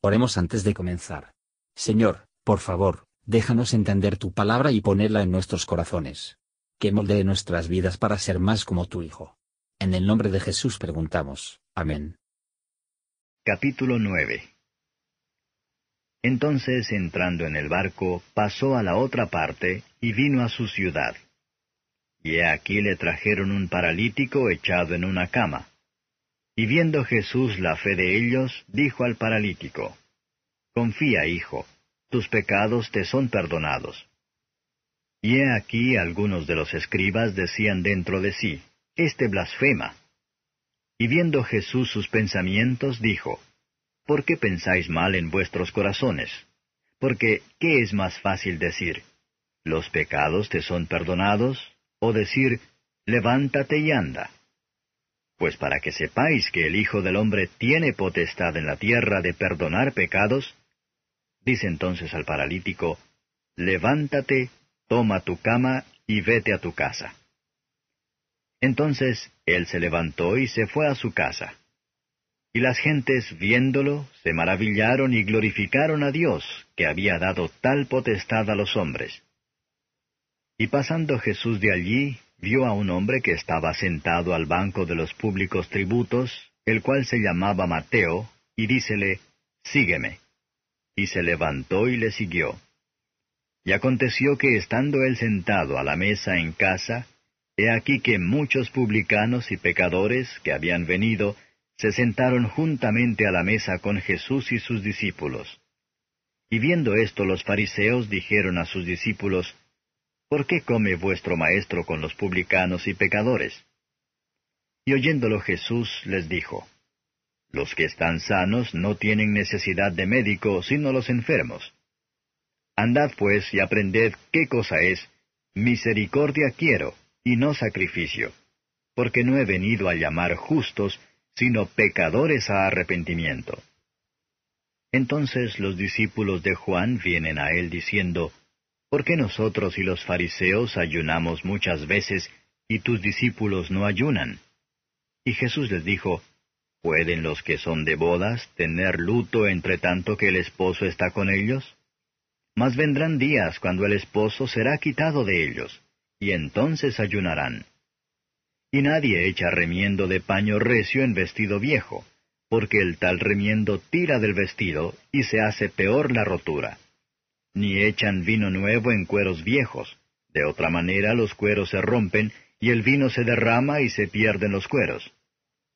Oremos antes de comenzar. Señor, por favor, déjanos entender tu palabra y ponerla en nuestros corazones. Que moldee nuestras vidas para ser más como tu Hijo. En el nombre de Jesús preguntamos. Amén. Capítulo 9 Entonces, entrando en el barco, pasó a la otra parte y vino a su ciudad. Y aquí le trajeron un paralítico echado en una cama. Y viendo Jesús la fe de ellos, dijo al paralítico, Confía, hijo, tus pecados te son perdonados. Y he aquí algunos de los escribas decían dentro de sí, Este blasfema. Y viendo Jesús sus pensamientos, dijo, ¿Por qué pensáis mal en vuestros corazones? Porque, ¿qué es más fácil decir? ¿Los pecados te son perdonados? ¿O decir, levántate y anda? Pues para que sepáis que el Hijo del Hombre tiene potestad en la tierra de perdonar pecados, dice entonces al paralítico, Levántate, toma tu cama y vete a tu casa. Entonces él se levantó y se fue a su casa. Y las gentes, viéndolo, se maravillaron y glorificaron a Dios, que había dado tal potestad a los hombres. Y pasando Jesús de allí, vio a un hombre que estaba sentado al banco de los públicos tributos, el cual se llamaba Mateo, y dícele, Sígueme. Y se levantó y le siguió. Y aconteció que estando él sentado a la mesa en casa, he aquí que muchos publicanos y pecadores que habían venido, se sentaron juntamente a la mesa con Jesús y sus discípulos. Y viendo esto los fariseos dijeron a sus discípulos, ¿Por qué come vuestro maestro con los publicanos y pecadores? Y oyéndolo Jesús les dijo, Los que están sanos no tienen necesidad de médico, sino los enfermos. Andad pues y aprended qué cosa es, misericordia quiero, y no sacrificio, porque no he venido a llamar justos, sino pecadores a arrepentimiento. Entonces los discípulos de Juan vienen a él diciendo, ¿Por qué nosotros y los fariseos ayunamos muchas veces y tus discípulos no ayunan? Y Jesús les dijo, ¿Pueden los que son de bodas tener luto entre tanto que el esposo está con ellos? Mas vendrán días cuando el esposo será quitado de ellos, y entonces ayunarán. Y nadie echa remiendo de paño recio en vestido viejo, porque el tal remiendo tira del vestido y se hace peor la rotura ni echan vino nuevo en cueros viejos. De otra manera los cueros se rompen, y el vino se derrama y se pierden los cueros.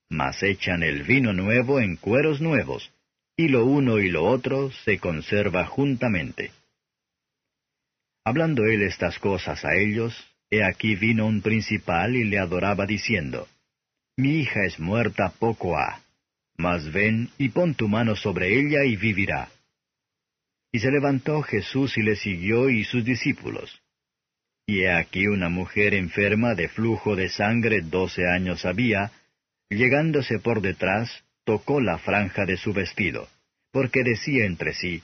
Mas echan el vino nuevo en cueros nuevos, y lo uno y lo otro se conserva juntamente. Hablando él estas cosas a ellos, he aquí vino un principal y le adoraba diciendo, Mi hija es muerta poco ha, mas ven y pon tu mano sobre ella y vivirá. Y se levantó Jesús y le siguió y sus discípulos. Y he aquí una mujer enferma de flujo de sangre doce años había, llegándose por detrás, tocó la franja de su vestido, porque decía entre sí,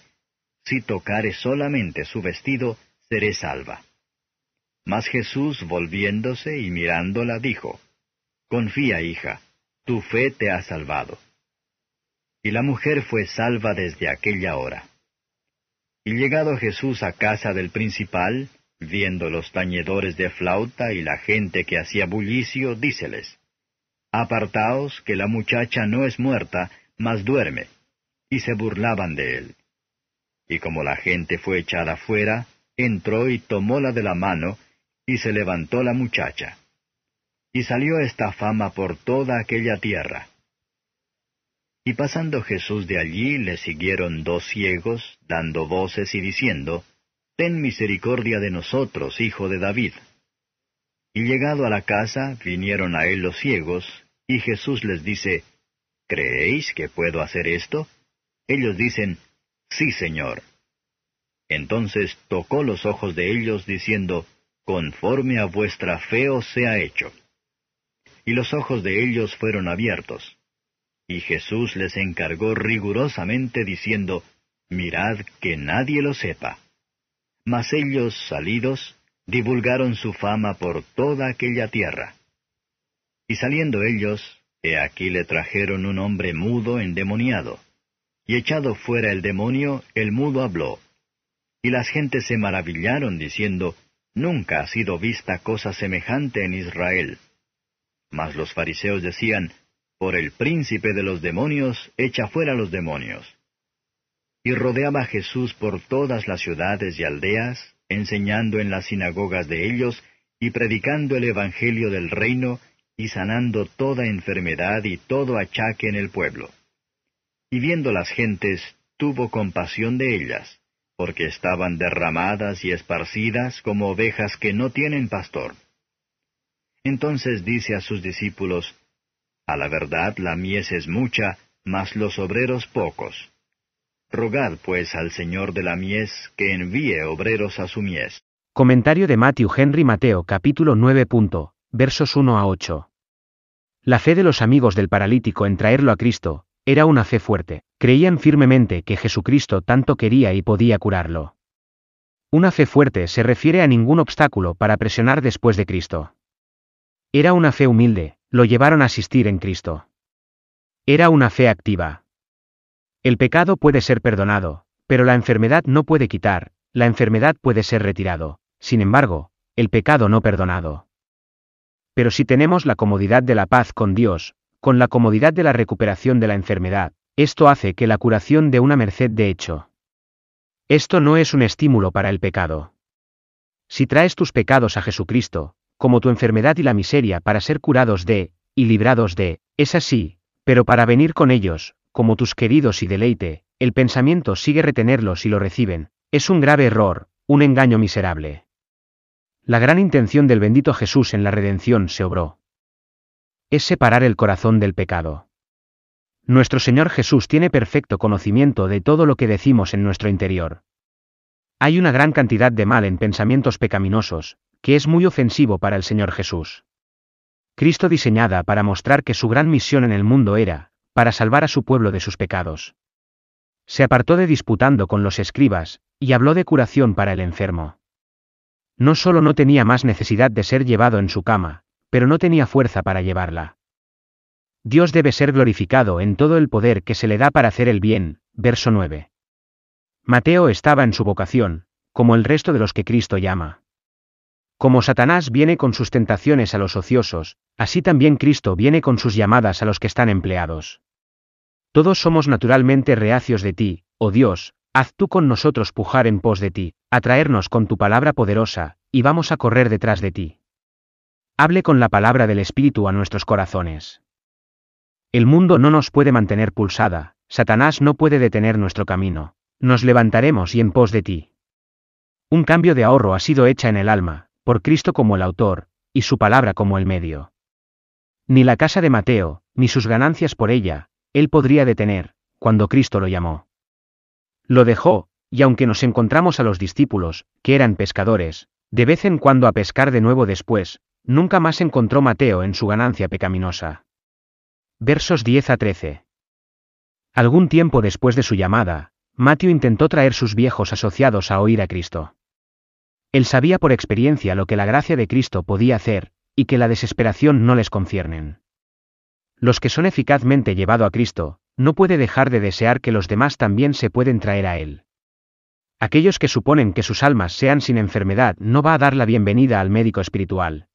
Si tocare solamente su vestido, seré salva. Mas Jesús, volviéndose y mirándola, dijo, Confía, hija, tu fe te ha salvado. Y la mujer fue salva desde aquella hora. Y llegado Jesús a casa del principal, viendo los tañedores de flauta y la gente que hacía bullicio, díceles, Apartaos, que la muchacha no es muerta, mas duerme. Y se burlaban de él. Y como la gente fue echada fuera, entró y tomóla de la mano, y se levantó la muchacha. Y salió esta fama por toda aquella tierra. Y pasando Jesús de allí, le siguieron dos ciegos, dando voces y diciendo, Ten misericordia de nosotros, hijo de David. Y llegado a la casa, vinieron a él los ciegos, y Jesús les dice, ¿Creéis que puedo hacer esto? Ellos dicen, Sí, Señor. Entonces tocó los ojos de ellos, diciendo, Conforme a vuestra fe os sea hecho. Y los ojos de ellos fueron abiertos y Jesús les encargó rigurosamente diciendo, Mirad que nadie lo sepa. Mas ellos, salidos, divulgaron su fama por toda aquella tierra. Y saliendo ellos, he aquí le trajeron un hombre mudo endemoniado. Y echado fuera el demonio, el mudo habló. Y las gentes se maravillaron, diciendo, Nunca ha sido vista cosa semejante en Israel. Mas los fariseos decían, Por el príncipe de los demonios, echa fuera los demonios. Y rodeaba Jesús por todas las ciudades y aldeas, enseñando en las sinagogas de ellos, y predicando el Evangelio del reino, y sanando toda enfermedad y todo achaque en el pueblo. Y viendo las gentes, tuvo compasión de ellas, porque estaban derramadas y esparcidas como ovejas que no tienen pastor. Entonces dice a sus discípulos, A la verdad la mies es mucha, mas los obreros pocos. Rogad pues al Señor de la mies que envíe obreros a su mies. Comentario de Matthew Henry Mateo capítulo 9. versos 1 a 8. La fe de los amigos del paralítico en traerlo a Cristo, era una fe fuerte, creían firmemente que Jesucristo tanto quería y podía curarlo. Una fe fuerte se refiere a ningún obstáculo para presionar después de Cristo. Era una fe humilde, lo llevaron a asistir en Cristo. Era una fe activa. El pecado puede ser perdonado, pero la enfermedad no puede quitar, la enfermedad puede ser retirado, sin embargo, el pecado no perdonado. Pero si tenemos la comodidad de la paz con Dios, con la comodidad de la recuperación de la enfermedad, esto hace que la curación de una merced de hecho. Esto no es un estímulo para el pecado. Si traes tus pecados a Jesucristo, como tu enfermedad y la miseria para ser curados de, y librados de, es así, pero para venir con ellos, como tus queridos y deleite, el pensamiento sigue retenerlos y lo reciben, es un grave error, un engaño miserable. La gran intención del bendito Jesús en la redención se obró es separar el corazón del pecado. Nuestro Señor Jesús tiene perfecto conocimiento de todo lo que decimos en nuestro interior. Hay una gran cantidad de mal en pensamientos pecaminosos, que es muy ofensivo para el Señor Jesús. Cristo diseñada para mostrar que su gran misión en el mundo era, para salvar a su pueblo de sus pecados. Se apartó de disputando con los escribas, y habló de curación para el enfermo. No solo no tenía más necesidad de ser llevado en su cama, pero no tenía fuerza para llevarla. Dios debe ser glorificado en todo el poder que se le da para hacer el bien, verso 9. Mateo estaba en su vocación, como el resto de los que Cristo llama. Como Satanás viene con sus tentaciones a los ociosos, así también Cristo viene con sus llamadas a los que están empleados. Todos somos naturalmente reacios de ti, oh Dios, haz tú con nosotros pujar en pos de ti, atraernos con tu palabra poderosa, y vamos a correr detrás de ti. Hable con la palabra del Espíritu a nuestros corazones. El mundo no nos puede mantener pulsada, Satanás no puede detener nuestro camino. Nos levantaremos y en pos de ti. Un cambio de ahorro ha sido hecha en el alma, por Cristo como el autor, y su palabra como el medio. Ni la casa de Mateo, ni sus ganancias por ella, él podría detener, cuando Cristo lo llamó. Lo dejó, y aunque nos encontramos a los discípulos, que eran pescadores, de vez en cuando a pescar de nuevo después, Nunca más encontró Mateo en su ganancia pecaminosa. Versos 10 a 13. Algún tiempo después de su llamada, Mateo intentó traer sus viejos asociados a oír a Cristo. Él sabía por experiencia lo que la gracia de Cristo podía hacer, y que la desesperación no les conciernen. Los que son eficazmente llevado a Cristo, no puede dejar de desear que los demás también se pueden traer a Él. Aquellos que suponen que sus almas sean sin enfermedad no va a dar la bienvenida al médico espiritual.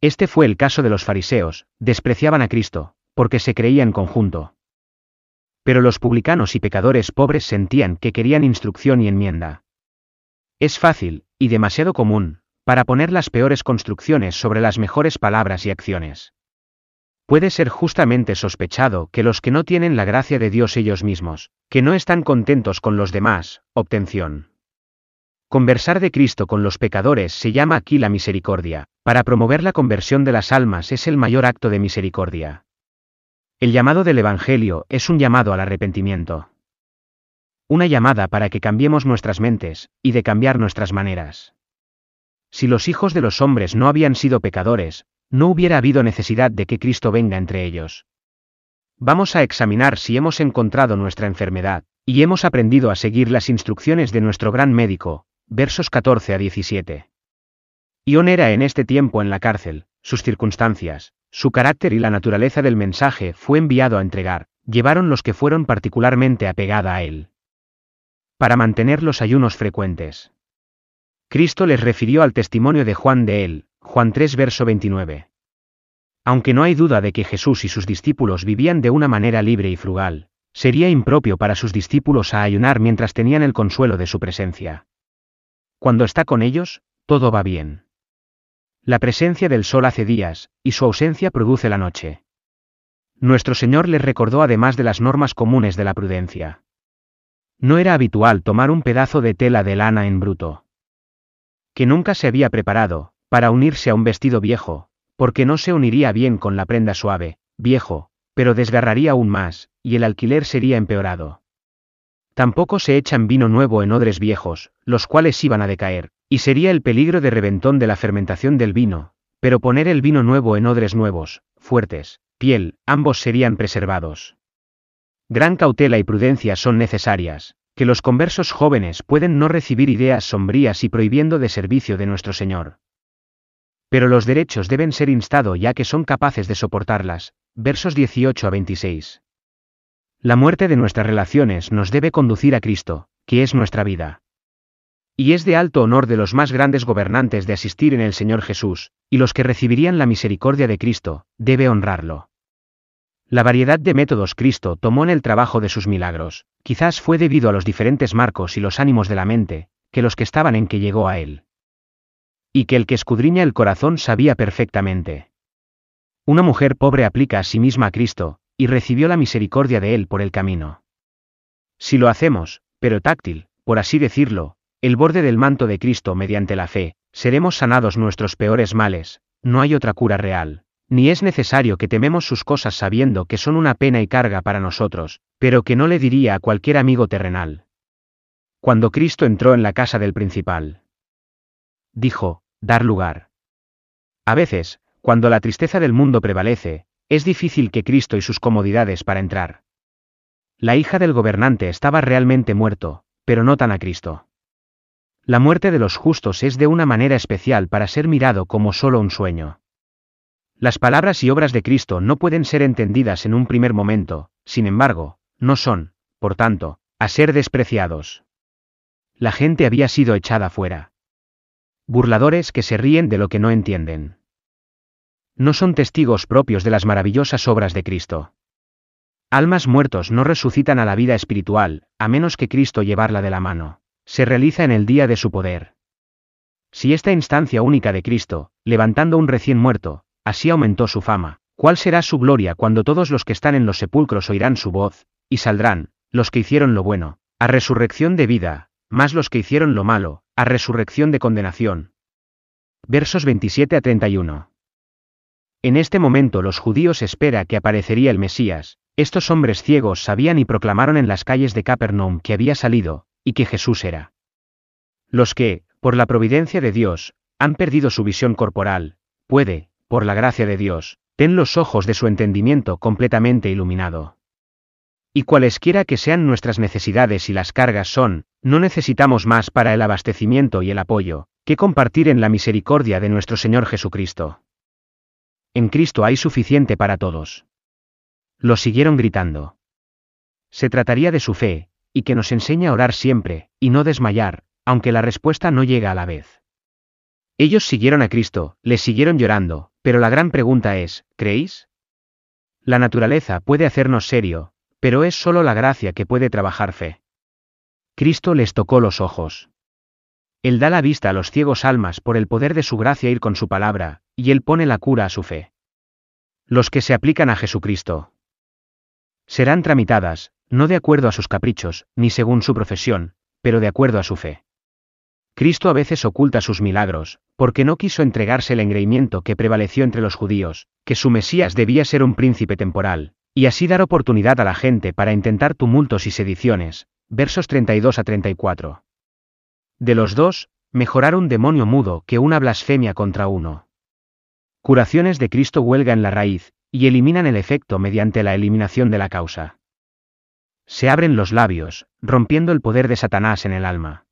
Este fue el caso de los fariseos, despreciaban a Cristo, porque se creía en conjunto. Pero los publicanos y pecadores pobres sentían que querían instrucción y enmienda. Es fácil, y demasiado común, para poner las peores construcciones sobre las mejores palabras y acciones. Puede ser justamente sospechado que los que no tienen la gracia de Dios ellos mismos, que no están contentos con los demás, obtención. Conversar de Cristo con los pecadores se llama aquí la misericordia, para promover la conversión de las almas es el mayor acto de misericordia. El llamado del Evangelio es un llamado al arrepentimiento. Una llamada para que cambiemos nuestras mentes, y de cambiar nuestras maneras. Si los hijos de los hombres no habían sido pecadores, no hubiera habido necesidad de que Cristo venga entre ellos. Vamos a examinar si hemos encontrado nuestra enfermedad, y hemos aprendido a seguir las instrucciones de nuestro gran médico, versos 14 a 17. Ion era en este tiempo en la cárcel, sus circunstancias, su carácter y la naturaleza del mensaje fue enviado a entregar, llevaron los que fueron particularmente apegada a él. Para mantener los ayunos frecuentes. Cristo les refirió al testimonio de Juan de él, Juan 3 verso 29. Aunque no hay duda de que Jesús y sus discípulos vivían de una manera libre y frugal, sería impropio para sus discípulos a ayunar mientras tenían el consuelo de su presencia. Cuando está con ellos, todo va bien. La presencia del sol hace días, y su ausencia produce la noche. Nuestro Señor les recordó además de las normas comunes de la prudencia. No era habitual tomar un pedazo de tela de lana en bruto. Que nunca se había preparado, para unirse a un vestido viejo, porque no se uniría bien con la prenda suave, viejo, pero desgarraría aún más, y el alquiler sería empeorado. Tampoco se echan vino nuevo en odres viejos, los cuales iban a decaer, y sería el peligro de reventón de la fermentación del vino, pero poner el vino nuevo en odres nuevos, fuertes, piel, ambos serían preservados. Gran cautela y prudencia son necesarias, que los conversos jóvenes pueden no recibir ideas sombrías y prohibiendo de servicio de nuestro Señor. Pero los derechos deben ser instado ya que son capaces de soportarlas, versos 18 a 26. La muerte de nuestras relaciones nos debe conducir a Cristo, que es nuestra vida. Y es de alto honor de los más grandes gobernantes de asistir en el Señor Jesús, y los que recibirían la misericordia de Cristo, debe honrarlo. La variedad de métodos Cristo tomó en el trabajo de sus milagros, quizás fue debido a los diferentes marcos y los ánimos de la mente, que los que estaban en que llegó a él. Y que el que escudriña el corazón sabía perfectamente. Una mujer pobre aplica a sí misma a Cristo, y recibió la misericordia de Él por el camino. Si lo hacemos, pero táctil, por así decirlo, el borde del manto de Cristo mediante la fe, seremos sanados nuestros peores males, no hay otra cura real, ni es necesario que tememos sus cosas sabiendo que son una pena y carga para nosotros, pero que no le diría a cualquier amigo terrenal. Cuando Cristo entró en la casa del principal, dijo, dar lugar. A veces, cuando la tristeza del mundo prevalece, es difícil que Cristo y sus comodidades para entrar. La hija del gobernante estaba realmente muerto, pero no tan a Cristo. La muerte de los justos es de una manera especial para ser mirado como solo un sueño. Las palabras y obras de Cristo no pueden ser entendidas en un primer momento, sin embargo, no son, por tanto, a ser despreciados. La gente había sido echada fuera. Burladores que se ríen de lo que no entienden no son testigos propios de las maravillosas obras de Cristo. Almas muertos no resucitan a la vida espiritual, a menos que Cristo llevarla de la mano. Se realiza en el día de su poder. Si esta instancia única de Cristo, levantando un recién muerto, así aumentó su fama, ¿cuál será su gloria cuando todos los que están en los sepulcros oirán su voz, y saldrán, los que hicieron lo bueno, a resurrección de vida, más los que hicieron lo malo, a resurrección de condenación? Versos 27 a 31. En este momento los judíos espera que aparecería el Mesías, estos hombres ciegos sabían y proclamaron en las calles de Capernaum que había salido, y que Jesús era. Los que, por la providencia de Dios, han perdido su visión corporal, puede, por la gracia de Dios, ten los ojos de su entendimiento completamente iluminado. Y cualesquiera que sean nuestras necesidades y las cargas son, no necesitamos más para el abastecimiento y el apoyo, que compartir en la misericordia de nuestro Señor Jesucristo. En Cristo hay suficiente para todos. Lo siguieron gritando. Se trataría de su fe, y que nos enseña a orar siempre, y no desmayar, aunque la respuesta no llega a la vez. Ellos siguieron a Cristo, les siguieron llorando, pero la gran pregunta es, ¿creéis? La naturaleza puede hacernos serio, pero es solo la gracia que puede trabajar fe. Cristo les tocó los ojos. Él da la vista a los ciegos almas por el poder de su gracia ir con su palabra, y Él pone la cura a su fe. Los que se aplican a Jesucristo serán tramitadas, no de acuerdo a sus caprichos, ni según su profesión, pero de acuerdo a su fe. Cristo a veces oculta sus milagros, porque no quiso entregarse el engreimiento que prevaleció entre los judíos, que su Mesías debía ser un príncipe temporal, y así dar oportunidad a la gente para intentar tumultos y sediciones, versos 32 a 34. De los dos, mejorar un demonio mudo que una blasfemia contra uno. Curaciones de Cristo huelga en la raíz, y eliminan el efecto mediante la eliminación de la causa. Se abren los labios, rompiendo el poder de Satanás en el alma.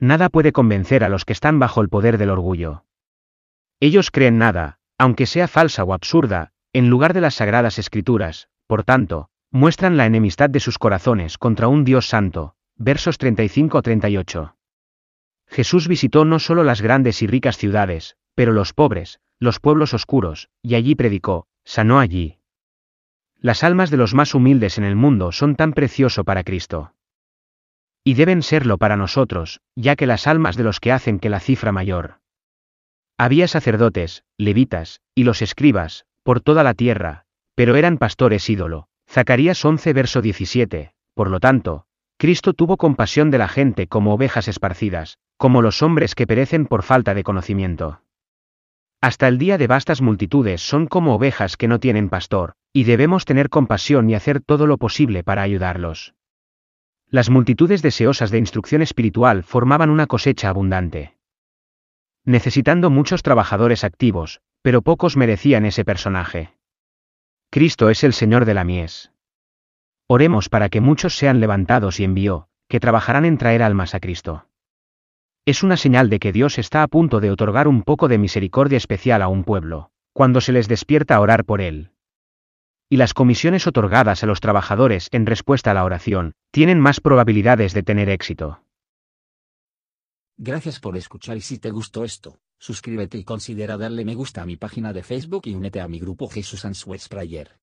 Nada puede convencer a los que están bajo el poder del orgullo. Ellos creen nada, aunque sea falsa o absurda, en lugar de las sagradas escrituras, por tanto, muestran la enemistad de sus corazones contra un Dios santo. Versos 35-38. Jesús visitó no solo las grandes y ricas ciudades, pero los pobres, los pueblos oscuros, y allí predicó, sanó allí. Las almas de los más humildes en el mundo son tan precioso para Cristo. Y deben serlo para nosotros, ya que las almas de los que hacen que la cifra mayor. Había sacerdotes, levitas, y los escribas, por toda la tierra, pero eran pastores ídolo. Zacarías 11 verso 17, por lo tanto, Cristo tuvo compasión de la gente como ovejas esparcidas, como los hombres que perecen por falta de conocimiento. Hasta el día de vastas multitudes son como ovejas que no tienen pastor, y debemos tener compasión y hacer todo lo posible para ayudarlos. Las multitudes deseosas de instrucción espiritual formaban una cosecha abundante. Necesitando muchos trabajadores activos, pero pocos merecían ese personaje. Cristo es el Señor de la mies. Oremos para que muchos sean levantados y envió, que trabajarán en traer almas a Cristo. Es una señal de que Dios está a punto de otorgar un poco de misericordia especial a un pueblo, cuando se les despierta a orar por él. Y las comisiones otorgadas a los trabajadores en respuesta a la oración, tienen más probabilidades de tener éxito. Gracias por escuchar y si te gustó esto, suscríbete y considera darle me gusta a mi página de Facebook y únete a mi grupo Jesús Answers Prayer.